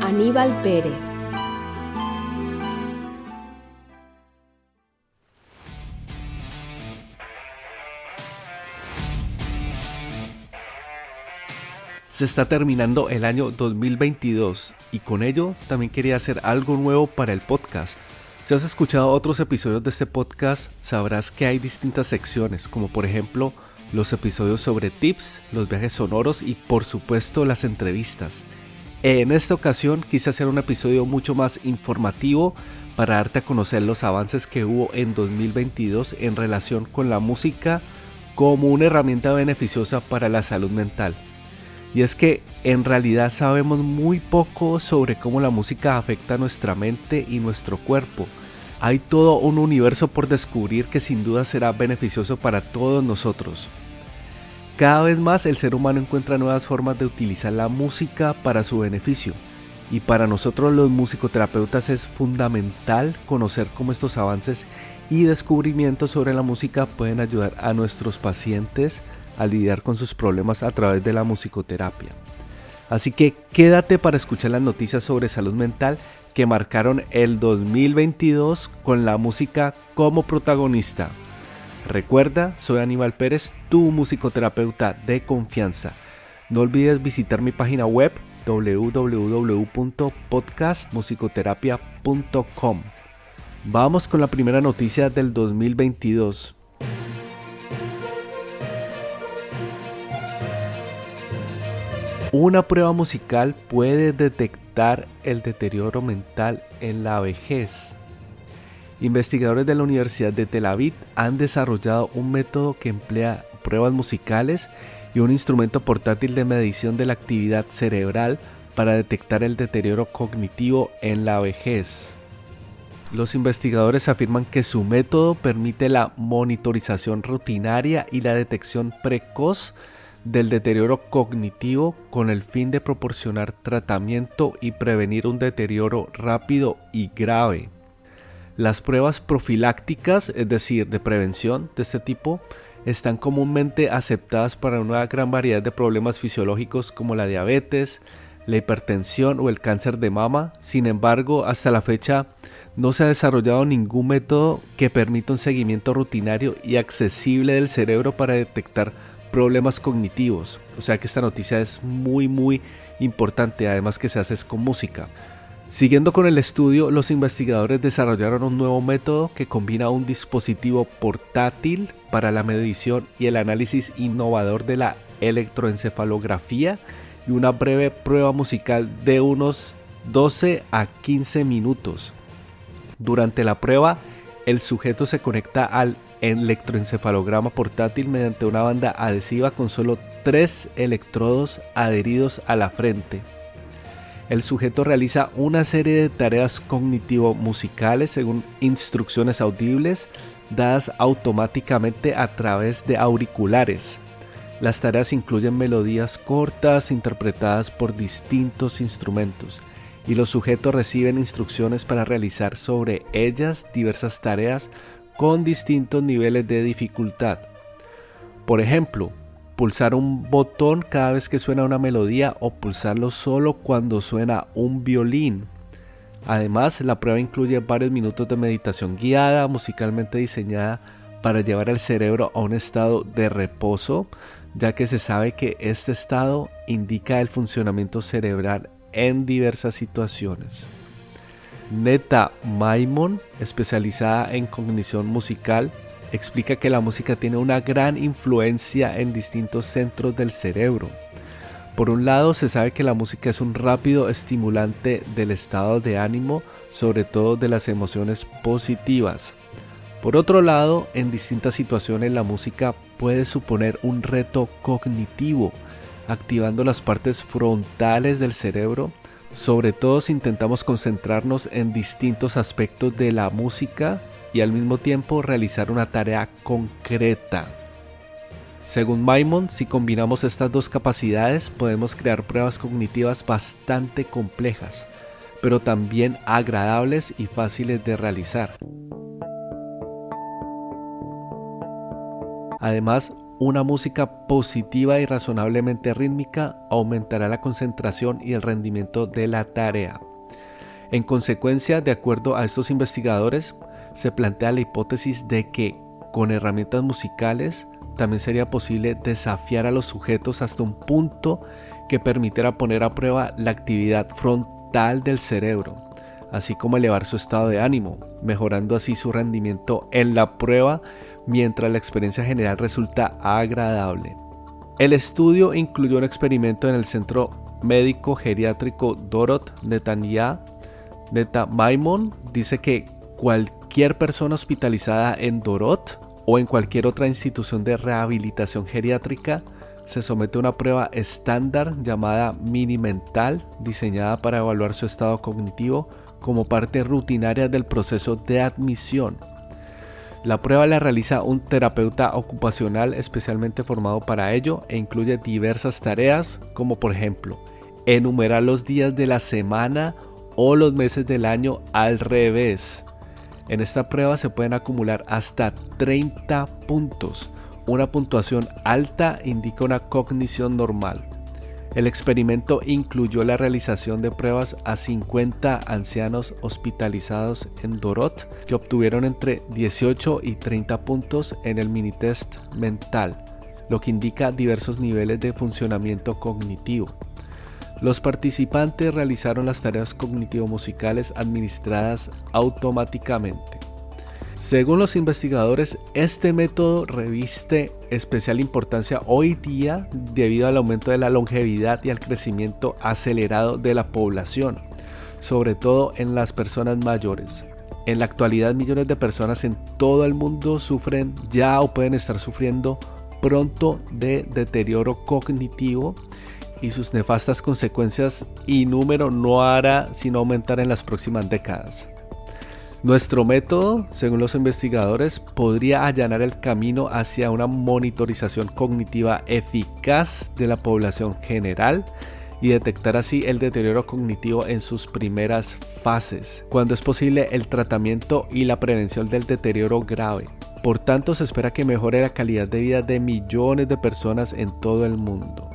Aníbal Pérez. Se está terminando el año 2022 y con ello también quería hacer algo nuevo para el podcast. Si has escuchado otros episodios de este podcast, sabrás que hay distintas secciones, como por ejemplo los episodios sobre tips, los viajes sonoros y por supuesto las entrevistas. En esta ocasión quise hacer un episodio mucho más informativo para darte a conocer los avances que hubo en 2022 en relación con la música como una herramienta beneficiosa para la salud mental. Y es que en realidad sabemos muy poco sobre cómo la música afecta nuestra mente y nuestro cuerpo. Hay todo un universo por descubrir que sin duda será beneficioso para todos nosotros. Cada vez más el ser humano encuentra nuevas formas de utilizar la música para su beneficio. Y para nosotros los musicoterapeutas es fundamental conocer cómo estos avances y descubrimientos sobre la música pueden ayudar a nuestros pacientes a lidiar con sus problemas a través de la musicoterapia. Así que quédate para escuchar las noticias sobre salud mental que marcaron el 2022 con la música como protagonista. Recuerda, soy Aníbal Pérez, tu musicoterapeuta de confianza. No olvides visitar mi página web www.podcastmusicoterapia.com. Vamos con la primera noticia del 2022. Una prueba musical puede detectar el deterioro mental en la vejez. Investigadores de la Universidad de Tel Aviv han desarrollado un método que emplea pruebas musicales y un instrumento portátil de medición de la actividad cerebral para detectar el deterioro cognitivo en la vejez. Los investigadores afirman que su método permite la monitorización rutinaria y la detección precoz del deterioro cognitivo con el fin de proporcionar tratamiento y prevenir un deterioro rápido y grave. Las pruebas profilácticas, es decir, de prevención de este tipo, están comúnmente aceptadas para una gran variedad de problemas fisiológicos como la diabetes, la hipertensión o el cáncer de mama. Sin embargo, hasta la fecha no se ha desarrollado ningún método que permita un seguimiento rutinario y accesible del cerebro para detectar problemas cognitivos. O sea que esta noticia es muy muy importante, además que se hace con música. Siguiendo con el estudio, los investigadores desarrollaron un nuevo método que combina un dispositivo portátil para la medición y el análisis innovador de la electroencefalografía y una breve prueba musical de unos 12 a 15 minutos. Durante la prueba, el sujeto se conecta al electroencefalograma portátil mediante una banda adhesiva con solo tres electrodos adheridos a la frente el sujeto realiza una serie de tareas cognitivo-musicales según instrucciones audibles dadas automáticamente a través de auriculares. Las tareas incluyen melodías cortas interpretadas por distintos instrumentos y los sujetos reciben instrucciones para realizar sobre ellas diversas tareas con distintos niveles de dificultad. Por ejemplo, pulsar un botón cada vez que suena una melodía o pulsarlo solo cuando suena un violín. Además, la prueba incluye varios minutos de meditación guiada, musicalmente diseñada para llevar al cerebro a un estado de reposo, ya que se sabe que este estado indica el funcionamiento cerebral en diversas situaciones. Neta Maimon, especializada en cognición musical, explica que la música tiene una gran influencia en distintos centros del cerebro. Por un lado, se sabe que la música es un rápido estimulante del estado de ánimo, sobre todo de las emociones positivas. Por otro lado, en distintas situaciones la música puede suponer un reto cognitivo, activando las partes frontales del cerebro, Sobre todo si intentamos concentrarnos en distintos aspectos de la música y al mismo tiempo realizar una tarea concreta. Según Maimon, si combinamos estas dos capacidades podemos crear pruebas cognitivas bastante complejas, pero también agradables y fáciles de realizar. Además, una música positiva y razonablemente rítmica aumentará la concentración y el rendimiento de la tarea. En consecuencia, de acuerdo a estos investigadores, se plantea la hipótesis de que con herramientas musicales también sería posible desafiar a los sujetos hasta un punto que permitiera poner a prueba la actividad frontal del cerebro, así como elevar su estado de ánimo, mejorando así su rendimiento en la prueba mientras la experiencia general resulta agradable. El estudio incluyó un experimento en el Centro Médico Geriátrico Dorot Netanya. Neta Maimon dice que cualquier persona hospitalizada en Dorot o en cualquier otra institución de rehabilitación geriátrica se somete a una prueba estándar llamada mini mental diseñada para evaluar su estado cognitivo como parte rutinaria del proceso de admisión. La prueba la realiza un terapeuta ocupacional especialmente formado para ello e incluye diversas tareas como por ejemplo enumerar los días de la semana o los meses del año al revés. En esta prueba se pueden acumular hasta 30 puntos. Una puntuación alta indica una cognición normal. El experimento incluyó la realización de pruebas a 50 ancianos hospitalizados en Dorot que obtuvieron entre 18 y 30 puntos en el mini test mental, lo que indica diversos niveles de funcionamiento cognitivo. Los participantes realizaron las tareas cognitivo-musicales administradas automáticamente. Según los investigadores, este método reviste especial importancia hoy día debido al aumento de la longevidad y al crecimiento acelerado de la población, sobre todo en las personas mayores. En la actualidad millones de personas en todo el mundo sufren ya o pueden estar sufriendo pronto de deterioro cognitivo y sus nefastas consecuencias y número no hará sino aumentar en las próximas décadas. Nuestro método, según los investigadores, podría allanar el camino hacia una monitorización cognitiva eficaz de la población general y detectar así el deterioro cognitivo en sus primeras fases, cuando es posible el tratamiento y la prevención del deterioro grave. Por tanto, se espera que mejore la calidad de vida de millones de personas en todo el mundo.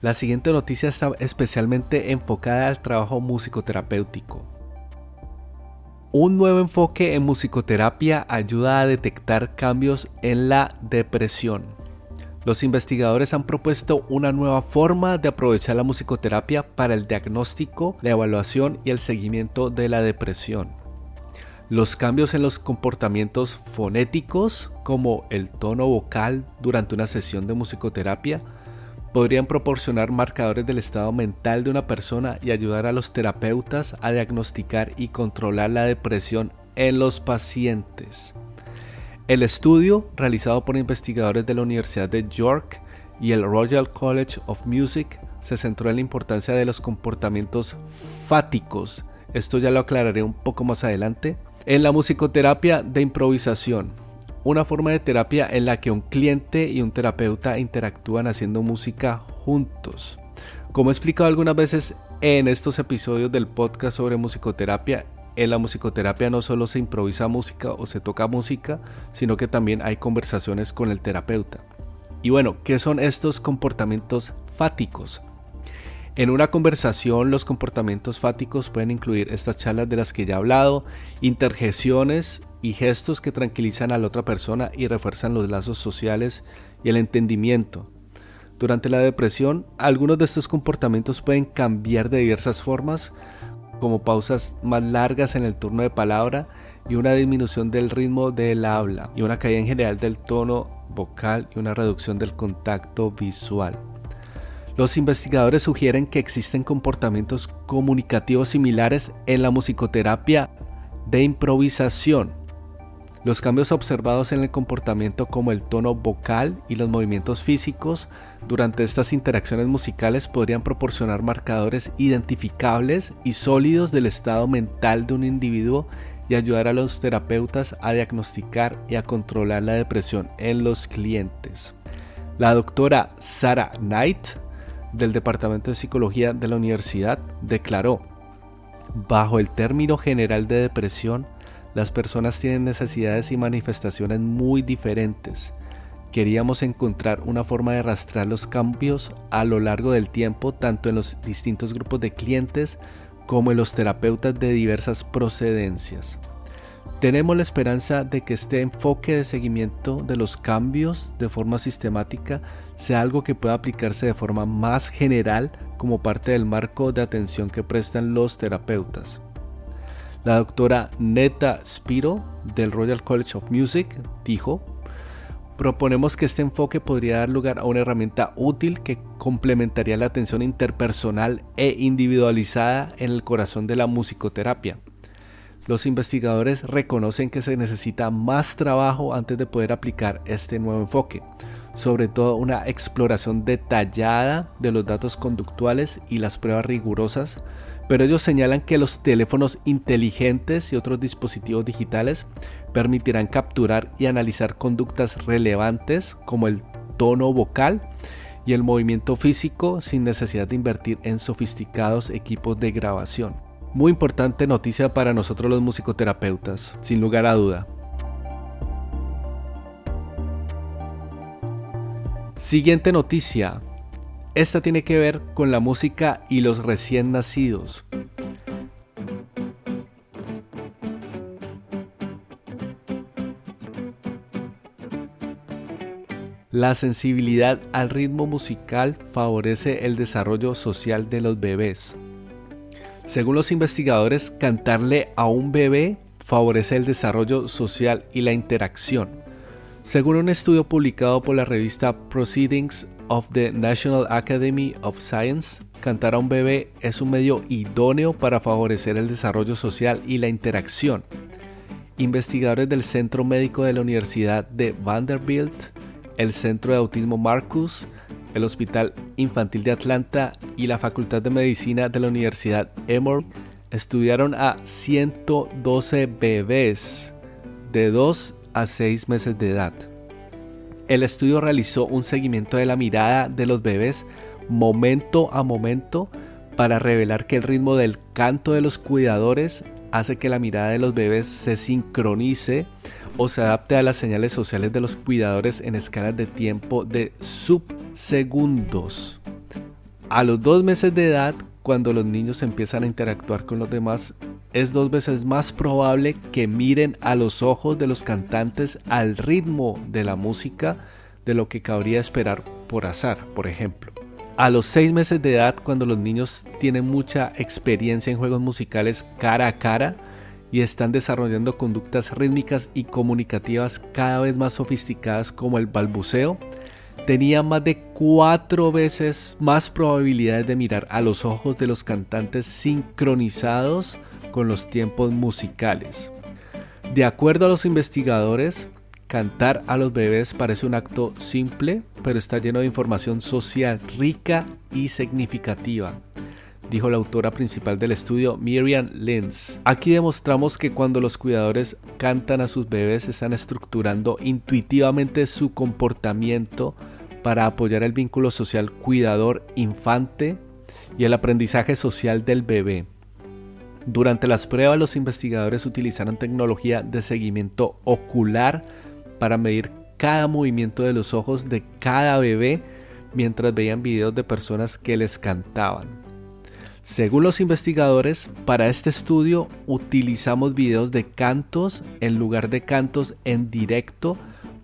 La siguiente noticia está especialmente enfocada al trabajo musicoterapéutico. Un nuevo enfoque en musicoterapia ayuda a detectar cambios en la depresión. Los investigadores han propuesto una nueva forma de aprovechar la musicoterapia para el diagnóstico, la evaluación y el seguimiento de la depresión. Los cambios en los comportamientos fonéticos, como el tono vocal durante una sesión de musicoterapia, podrían proporcionar marcadores del estado mental de una persona y ayudar a los terapeutas a diagnosticar y controlar la depresión en los pacientes. El estudio, realizado por investigadores de la Universidad de York y el Royal College of Music, se centró en la importancia de los comportamientos fáticos, esto ya lo aclararé un poco más adelante, en la musicoterapia de improvisación una forma de terapia en la que un cliente y un terapeuta interactúan haciendo música juntos. Como he explicado algunas veces en estos episodios del podcast sobre musicoterapia, en la musicoterapia no solo se improvisa música o se toca música, sino que también hay conversaciones con el terapeuta. Y bueno, ¿qué son estos comportamientos fáticos? En una conversación los comportamientos fáticos pueden incluir estas charlas de las que ya he hablado, interjecciones y gestos que tranquilizan a la otra persona y refuerzan los lazos sociales y el entendimiento. Durante la depresión, algunos de estos comportamientos pueden cambiar de diversas formas, como pausas más largas en el turno de palabra y una disminución del ritmo del habla y una caída en general del tono vocal y una reducción del contacto visual. Los investigadores sugieren que existen comportamientos comunicativos similares en la musicoterapia de improvisación, Los cambios observados en el comportamiento como el tono vocal y los movimientos físicos durante estas interacciones musicales podrían proporcionar marcadores identificables y sólidos del estado mental de un individuo y ayudar a los terapeutas a diagnosticar y a controlar la depresión en los clientes. La doctora Sarah Knight del Departamento de Psicología de la Universidad declaró, bajo el término general de depresión, las personas tienen necesidades y manifestaciones muy diferentes. Queríamos encontrar una forma de rastrear los cambios a lo largo del tiempo, tanto en los distintos grupos de clientes como en los terapeutas de diversas procedencias. Tenemos la esperanza de que este enfoque de seguimiento de los cambios de forma sistemática sea algo que pueda aplicarse de forma más general como parte del marco de atención que prestan los terapeutas. La doctora Neta Spiro del Royal College of Music dijo, proponemos que este enfoque podría dar lugar a una herramienta útil que complementaría la atención interpersonal e individualizada en el corazón de la musicoterapia. Los investigadores reconocen que se necesita más trabajo antes de poder aplicar este nuevo enfoque, sobre todo una exploración detallada de los datos conductuales y las pruebas rigurosas pero ellos señalan que los teléfonos inteligentes y otros dispositivos digitales permitirán capturar y analizar conductas relevantes como el tono vocal y el movimiento físico sin necesidad de invertir en sofisticados equipos de grabación. Muy importante noticia para nosotros los musicoterapeutas, sin lugar a duda. Siguiente noticia. Esta tiene que ver con la música y los recién nacidos. La sensibilidad al ritmo musical favorece el desarrollo social de los bebés. Según los investigadores, cantarle a un bebé favorece el desarrollo social y la interacción. Según un estudio publicado por la revista Proceedings of the National Academy of Science, cantar a un bebé es un medio idóneo para favorecer el desarrollo social y la interacción. Investigadores del Centro Médico de la Universidad de Vanderbilt, el Centro de Autismo Marcus, el Hospital Infantil de Atlanta y la Facultad de Medicina de la Universidad Emory estudiaron a 112 bebés de 2 a 6 meses de edad. El estudio realizó un seguimiento de la mirada de los bebés momento a momento para revelar que el ritmo del canto de los cuidadores hace que la mirada de los bebés se sincronice o se adapte a las señales sociales de los cuidadores en escalas de tiempo de subsegundos. A los dos meses de edad, cuando los niños empiezan a interactuar con los demás, es dos veces más probable que miren a los ojos de los cantantes al ritmo de la música de lo que cabría esperar por azar, por ejemplo. A los seis meses de edad, cuando los niños tienen mucha experiencia en juegos musicales cara a cara y están desarrollando conductas rítmicas y comunicativas cada vez más sofisticadas como el balbuceo, tenía más de cuatro veces más probabilidades de mirar a los ojos de los cantantes sincronizados con los tiempos musicales. De acuerdo a los investigadores, cantar a los bebés parece un acto simple, pero está lleno de información social rica y significativa, dijo la autora principal del estudio Miriam Lenz. Aquí demostramos que cuando los cuidadores cantan a sus bebés están estructurando intuitivamente su comportamiento para apoyar el vínculo social cuidador-infante y el aprendizaje social del bebé. Durante las pruebas los investigadores utilizaron tecnología de seguimiento ocular para medir cada movimiento de los ojos de cada bebé mientras veían videos de personas que les cantaban. Según los investigadores, para este estudio utilizamos videos de cantos en lugar de cantos en directo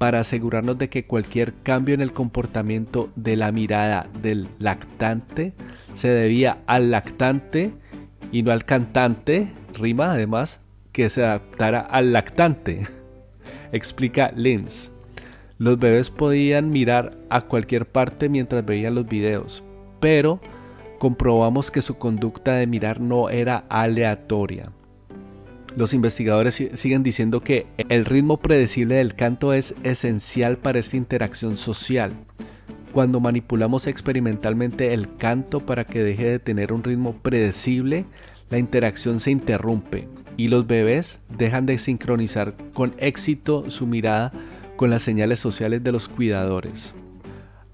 para asegurarnos de que cualquier cambio en el comportamiento de la mirada del lactante se debía al lactante y no al cantante, rima además, que se adaptara al lactante. Explica Linz. Los bebés podían mirar a cualquier parte mientras veían los videos, pero comprobamos que su conducta de mirar no era aleatoria. Los investigadores siguen diciendo que el ritmo predecible del canto es esencial para esta interacción social. Cuando manipulamos experimentalmente el canto para que deje de tener un ritmo predecible, la interacción se interrumpe y los bebés dejan de sincronizar con éxito su mirada con las señales sociales de los cuidadores.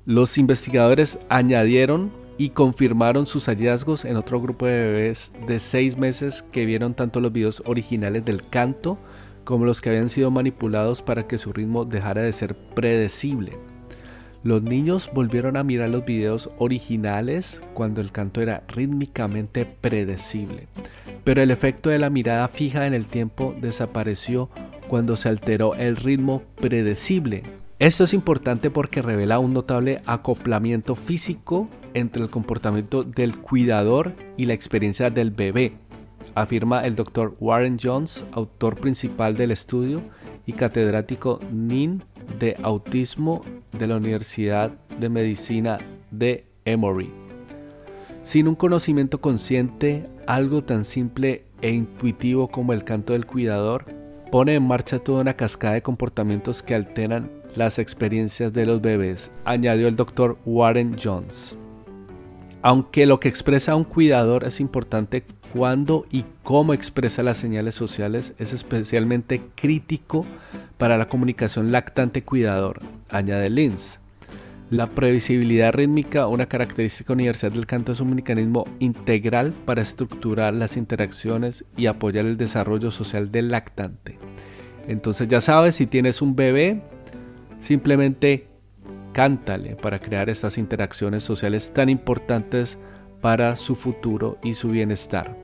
Los investigadores añadieron y confirmaron sus hallazgos en otro grupo de bebés de 6 meses que vieron tanto los videos originales del canto como los que habían sido manipulados para que su ritmo dejara de ser predecible. Los niños volvieron a mirar los videos originales cuando el canto era rítmicamente predecible, pero el efecto de la mirada fija en el tiempo desapareció cuando se alteró el ritmo predecible. Esto es importante porque revela un notable acoplamiento físico entre el comportamiento del cuidador y la experiencia del bebé, afirma el Dr. Warren Jones, autor principal del estudio y catedrático NIN de Autismo de la Universidad de Medicina de Emory. Sin un conocimiento consciente, algo tan simple e intuitivo como el canto del cuidador pone en marcha toda una cascada de comportamientos que alteran las experiencias de los bebés, añadió el doctor Warren Jones. Aunque lo que expresa un cuidador es importante, cuándo y cómo expresa las señales sociales es especialmente crítico para la comunicación lactante-cuidador, añade Linz. La previsibilidad rítmica, una característica universal del canto, es un mecanismo integral para estructurar las interacciones y apoyar el desarrollo social del lactante. Entonces ya sabes, si tienes un bebé, simplemente cántale para crear estas interacciones sociales tan importantes para su futuro y su bienestar.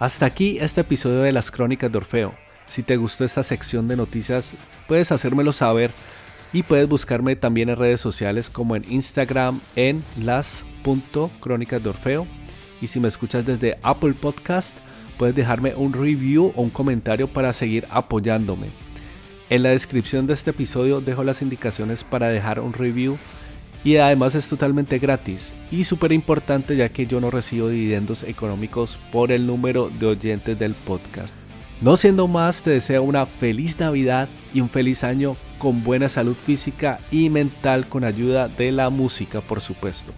Hasta aquí este episodio de las Crónicas de Orfeo. Si te gustó esta sección de noticias, puedes hacérmelo saber y puedes buscarme también en redes sociales como en Instagram en las.crónicas de Orfeo. Y si me escuchas desde Apple Podcast, puedes dejarme un review o un comentario para seguir apoyándome. En la descripción de este episodio dejo las indicaciones para dejar un review y además es totalmente gratis y súper importante ya que yo no recibo dividendos económicos por el número de oyentes del podcast. No siendo más, te deseo una feliz Navidad y un feliz año con buena salud física y mental con ayuda de la música, por supuesto.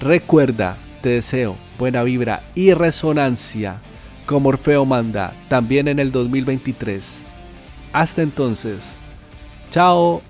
Recuerda, te deseo buena vibra y resonancia como Orfeo manda, también en el 2023. Hasta entonces, chao.